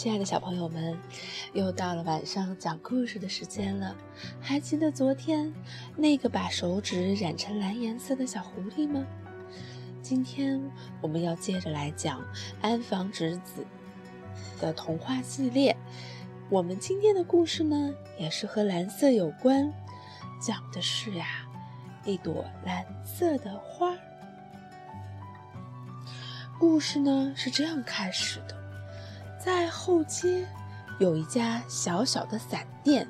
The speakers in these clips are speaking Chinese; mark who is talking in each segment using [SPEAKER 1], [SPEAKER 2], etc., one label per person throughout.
[SPEAKER 1] 亲爱的小朋友们，又到了晚上讲故事的时间了。还记得昨天那个把手指染成蓝颜色的小狐狸吗？今天我们要接着来讲安房直子的童话系列。我们今天的故事呢，也是和蓝色有关，讲的是呀，一朵蓝色的花。故事呢是这样开始的。在后街有一家小小的伞店，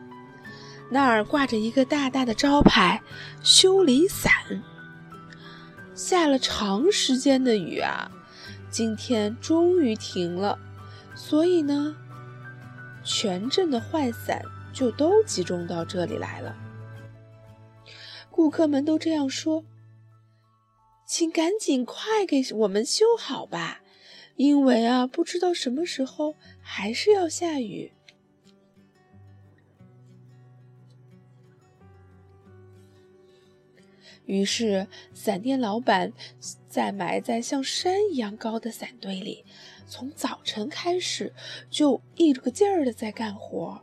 [SPEAKER 1] 那儿挂着一个大大的招牌“修理伞”。下了长时间的雨啊，今天终于停了，所以呢，全镇的坏伞就都集中到这里来了。顾客们都这样说：“请赶紧快给我们修好吧。”因为啊，不知道什么时候还是要下雨。于是，伞店老板在埋在像山一样高的伞堆里，从早晨开始就一个劲儿的在干活。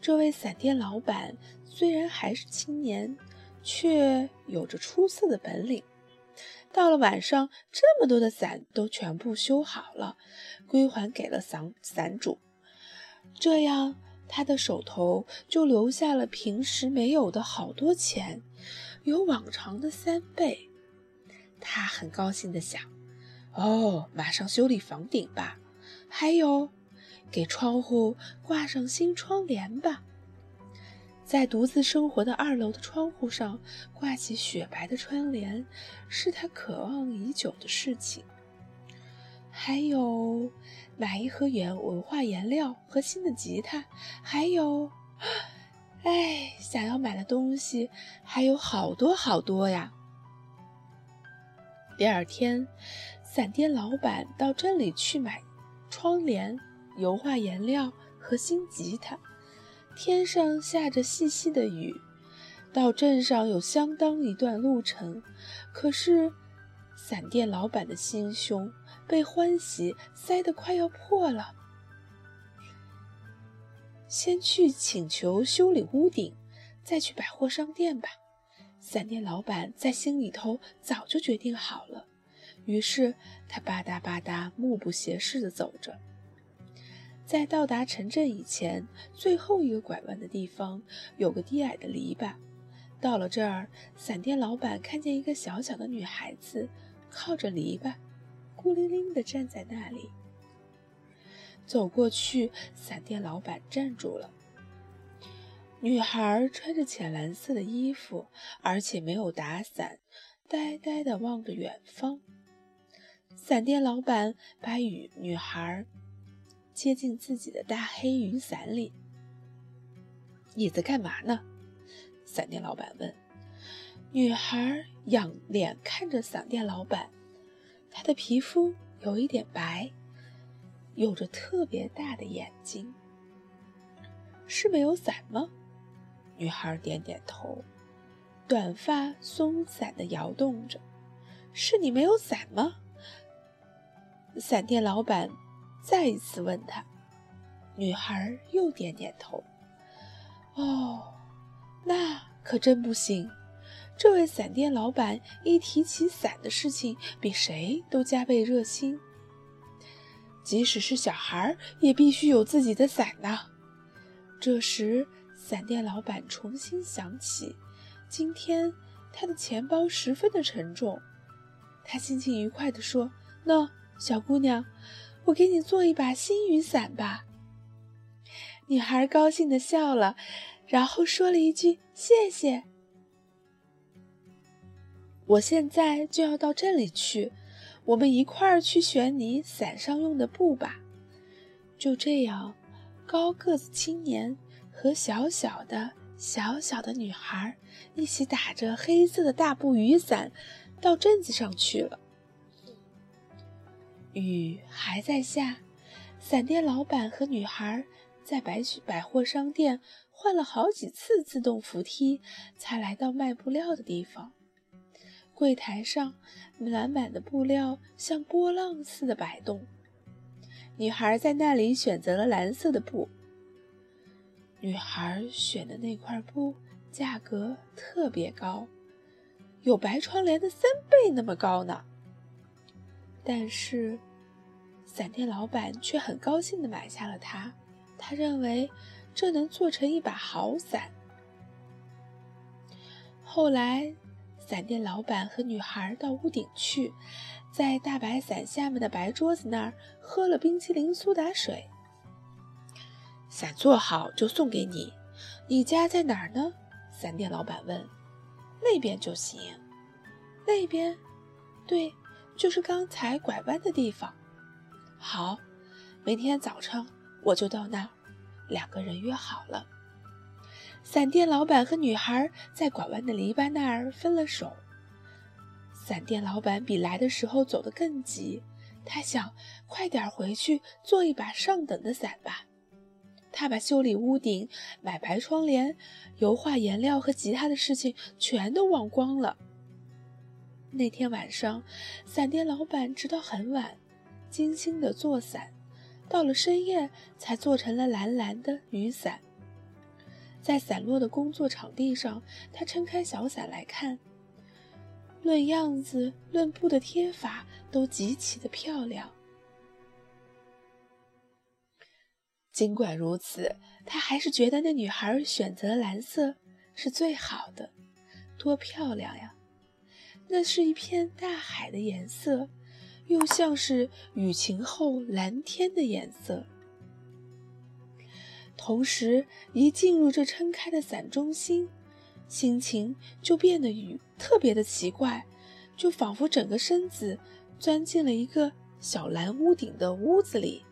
[SPEAKER 1] 这位伞店老板虽然还是青年，却有着出色的本领。到了晚上，这么多的伞都全部修好了，归还给了伞伞主。这样，他的手头就留下了平时没有的好多钱，有往常的三倍。他很高兴地想：“哦，马上修理房顶吧，还有，给窗户挂上新窗帘吧。”在独自生活的二楼的窗户上挂起雪白的窗帘，是他渴望已久的事情。还有，买一盒原文化颜料和新的吉他，还有，哎，想要买的东西还有好多好多呀。第二天，伞店老板到镇里去买窗帘、油画颜料和新吉他。天上下着细细的雨，到镇上有相当一段路程。可是，伞店老板的心胸被欢喜塞得快要破了。先去请求修理屋顶，再去百货商店吧。伞店老板在心里头早就决定好了。于是，他吧嗒吧嗒，目不斜视地走着。在到达城镇以前，最后一个拐弯的地方有个低矮的篱笆。到了这儿，伞店老板看见一个小小的女孩子靠着篱笆，孤零零地站在那里。走过去，伞店老板站住了。女孩穿着浅蓝色的衣服，而且没有打伞，呆呆地望着远方。伞店老板把雨女孩。接进自己的大黑雨伞里。你在干嘛呢？伞店老板问。女孩仰脸看着伞店老板，她的皮肤有一点白，有着特别大的眼睛。是没有伞吗？女孩点点头，短发松散的摇动着。是你没有伞吗？伞店老板。再一次问他，女孩又点点头。哦，那可真不行。这位伞店老板一提起伞的事情，比谁都加倍热心。即使是小孩，也必须有自己的伞呐。这时，伞店老板重新想起，今天他的钱包十分的沉重。他心情愉快地说：“那小姑娘。”我给你做一把新雨伞吧。女孩高兴地笑了，然后说了一句：“谢谢。”我现在就要到镇里去，我们一块儿去选你伞上用的布吧。就这样，高个子青年和小小的、小小的女孩一起打着黑色的大布雨伞，到镇子上去了。雨还在下，伞店老板和女孩在百百货商店换了好几次自动扶梯，才来到卖布料的地方。柜台上满满的布料像波浪似的摆动。女孩在那里选择了蓝色的布。女孩选的那块布价格特别高，有白窗帘的三倍那么高呢。但是，伞店老板却很高兴地买下了它，他认为这能做成一把好伞。后来，伞店老板和女孩到屋顶去，在大白伞下面的白桌子那儿喝了冰淇淋苏打水。伞做好就送给你，你家在哪儿呢？伞店老板问。那边就行。那边，对，就是刚才拐弯的地方。好，明天早上我就到那儿。两个人约好了。伞店老板和女孩在拐弯的篱笆那儿分了手。伞店老板比来的时候走得更急，他想快点回去做一把上等的伞吧。他把修理屋顶、买白窗帘、油画颜料和吉他的事情全都忘光了。那天晚上，伞店老板直到很晚，精心的做伞，到了深夜才做成了蓝蓝的雨伞。在散落的工作场地上，他撑开小伞来看，论样子、论布的贴法，都极其的漂亮。尽管如此，他还是觉得那女孩选择蓝色是最好的。多漂亮呀！那是一片大海的颜色，又像是雨晴后蓝天的颜色。同时，一进入这撑开的伞中心，心情就变得雨特别的奇怪，就仿佛整个身子钻进了一个小蓝屋顶的屋子里。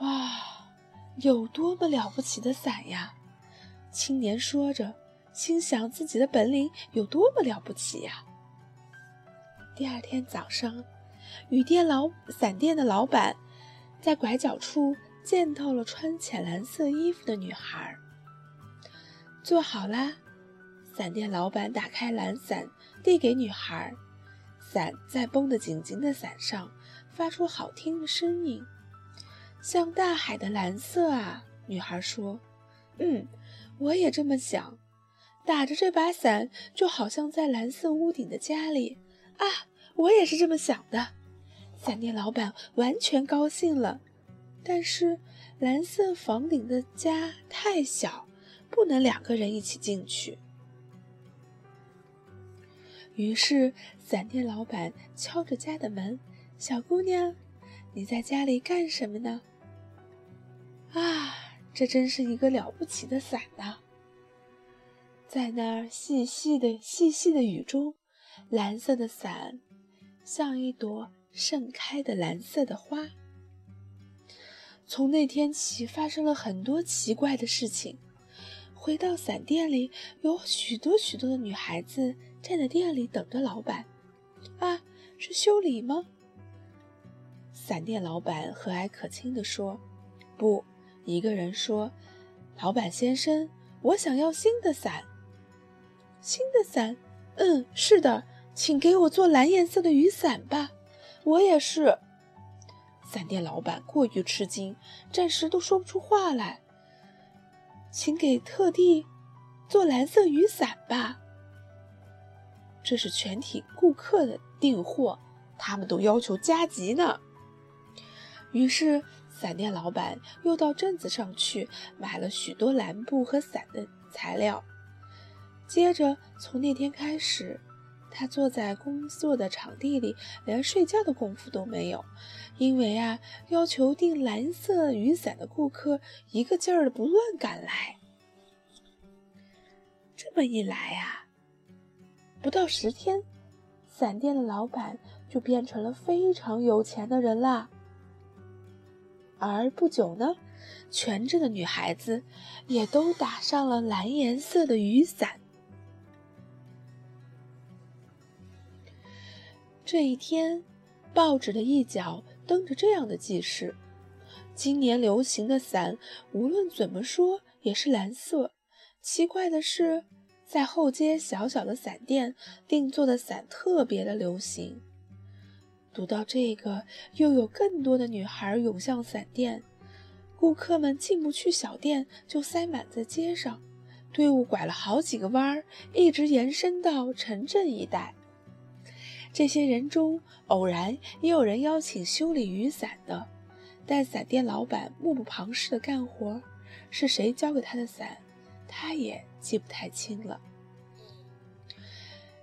[SPEAKER 1] 哇有多么了不起的伞呀！青年说着，心想自己的本领有多么了不起呀。第二天早上，雨店老伞店的老板在拐角处见到了穿浅蓝色衣服的女孩。做好啦，伞店老板打开蓝伞，递给女孩，伞在绷得紧紧的伞上发出好听的声音。像大海的蓝色啊，女孩说：“嗯，我也这么想。打着这把伞，就好像在蓝色屋顶的家里啊，我也是这么想的。”伞店老板完全高兴了，但是蓝色房顶的家太小，不能两个人一起进去。于是伞店老板敲着家的门：“小姑娘。”你在家里干什么呢？啊，这真是一个了不起的伞呐！在那儿细细的、细细的雨中，蓝色的伞像一朵盛开的蓝色的花。从那天起，发生了很多奇怪的事情。回到伞店里，有许多许多的女孩子站在店里等着老板。啊，是修理吗？伞店老板和蔼可亲地说：“不。”一个人说：“老板先生，我想要新的伞。新的伞？嗯，是的，请给我做蓝颜色的雨伞吧。我也是。”伞店老板过于吃惊，暂时都说不出话来。请给特地做蓝色雨伞吧。这是全体顾客的订货，他们都要求加急呢。于是，伞店老板又到镇子上去买了许多蓝布和伞的材料。接着，从那天开始，他坐在工作的场地里，连睡觉的功夫都没有，因为啊，要求订蓝色雨伞的顾客一个劲儿的不乱赶来。这么一来呀，不到十天，伞店的老板就变成了非常有钱的人啦。而不久呢，全镇的女孩子也都打上了蓝颜色的雨伞。这一天，报纸的一角登着这样的记事：今年流行的伞，无论怎么说也是蓝色。奇怪的是，在后街小小的伞店定做的伞特别的流行。读到这个，又有更多的女孩涌向伞店，顾客们进不去小店，就塞满在街上。队伍拐了好几个弯儿，一直延伸到城镇一带。这些人中，偶然也有人邀请修理雨伞的，但伞店老板目不旁视的干活，是谁交给他的伞？他也记不太清了。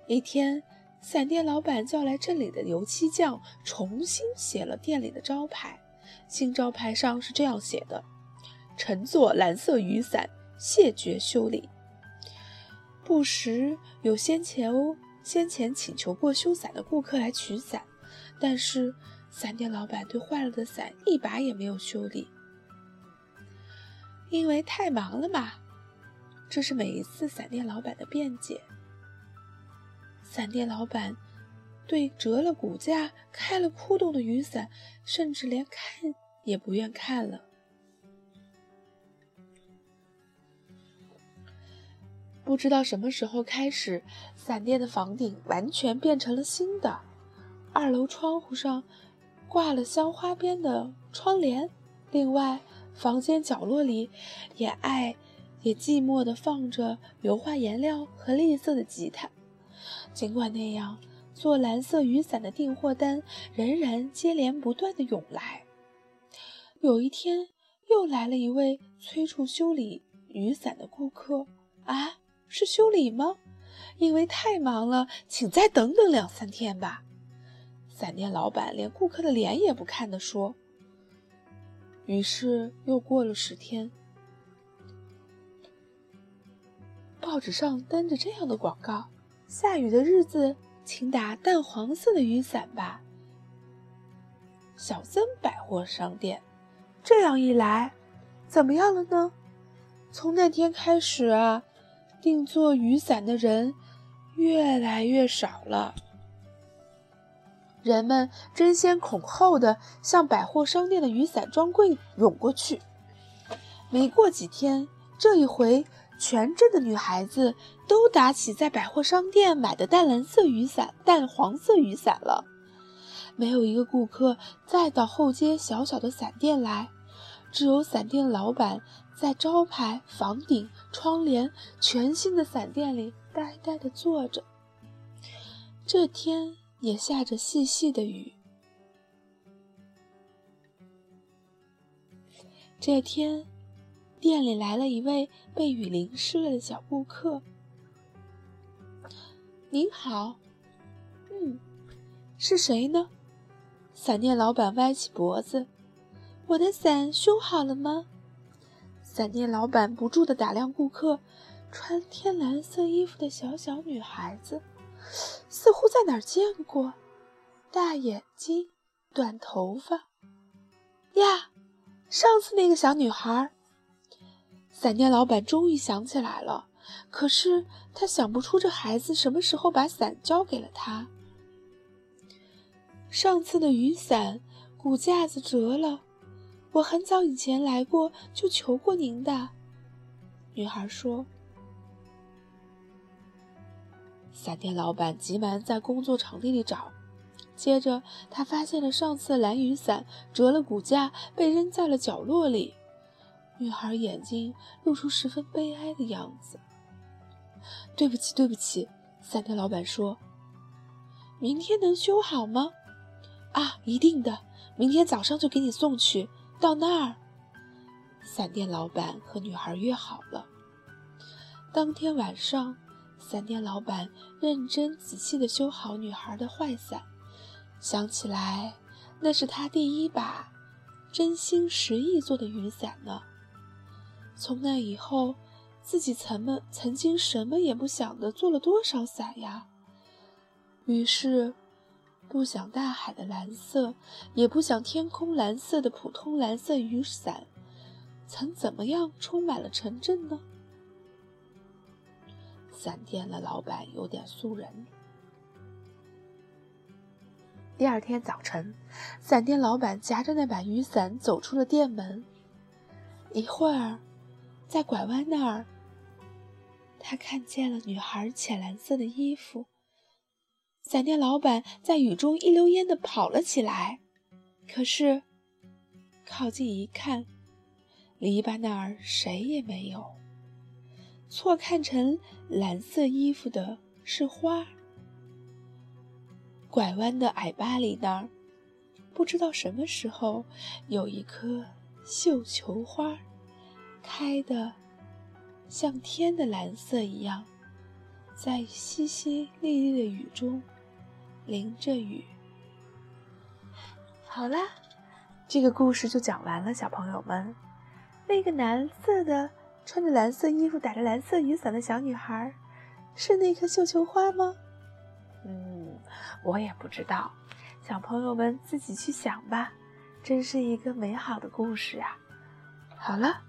[SPEAKER 1] 一天，伞店老板叫来镇里的油漆匠，重新写了店里的招牌。新招牌上是这样写的：“乘坐蓝色雨伞，谢绝修理。”不时有先前哦先前请求过修伞的顾客来取伞，但是伞店老板对坏了的伞一把也没有修理，因为太忙了嘛。这是每一次伞店老板的辩解。伞店老板对折了骨架、开了窟窿的雨伞，甚至连看也不愿看了。不知道什么时候开始，伞店的房顶完全变成了新的。二楼窗户上挂了镶花边的窗帘，另外房间角落里也爱。也寂寞地放着油画颜料和绿色的吉他。尽管那样，做蓝色雨伞的订货单仍然接连不断地涌来。有一天，又来了一位催促修理雨伞的顾客。啊，是修理吗？因为太忙了，请再等等两三天吧。伞店老板连顾客的脸也不看的说。于是又过了十天。报纸上登着这样的广告：“下雨的日子，请打淡黄色的雨伞吧。”小森百货商店。这样一来，怎么样了呢？从那天开始啊，定做雨伞的人越来越少了。人们争先恐后的向百货商店的雨伞专柜涌过去。没过几天，这一回。全镇的女孩子都打起在百货商店买的淡蓝色雨伞、淡黄色雨伞了。没有一个顾客再到后街小小的伞店来，只有伞店老板在招牌、房顶、窗帘全新的伞店里呆呆地坐着。这天也下着细细的雨。这天。店里来了一位被雨淋湿了的小顾客。您好，嗯，是谁呢？伞店老板歪起脖子：“我的伞修好了吗？”伞店老板不住地打量顾客，穿天蓝色衣服的小小女孩子，似乎在哪儿见过。大眼睛，短头发。呀，上次那个小女孩。伞店老板终于想起来了，可是他想不出这孩子什么时候把伞交给了他。上次的雨伞骨架子折了，我很早以前来过就求过您的。女孩说。伞店老板急忙在工作场地里找，接着他发现了上次的蓝雨伞折了骨架，被扔在了角落里。女孩眼睛露出十分悲哀的样子。对不起，对不起，伞店老板说：“明天能修好吗？”“啊，一定的，明天早上就给你送去。”到那儿，伞店老板和女孩约好了。当天晚上，伞店老板认真仔细地修好女孩的坏伞，想起来那是他第一把真心实意做的雨伞呢。从那以后，自己曾么曾经什么也不想的做了多少伞呀？于是，不想大海的蓝色，也不想天空蓝色的普通蓝色雨伞，曾怎么样充满了城镇呢？伞店的老板有点素人。第二天早晨，伞店老板夹着那把雨伞走出了店门，一会儿。在拐弯那儿，他看见了女孩浅蓝色的衣服。闪电老板在雨中一溜烟的跑了起来，可是靠近一看，篱笆那儿谁也没有。错看成蓝色衣服的是花。拐弯的矮巴里那儿，不知道什么时候有一颗绣球花，开的像天的蓝色一样，在淅淅沥沥的雨中。淋着雨。好啦，这个故事就讲完了，小朋友们。那个蓝色的、穿着蓝色衣服、打着蓝色雨伞的小女孩，是那颗绣球花吗？嗯，我也不知道，小朋友们自己去想吧。真是一个美好的故事啊！好了，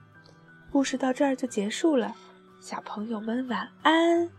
[SPEAKER 1] 故事到这儿就结束了，小朋友们晚安。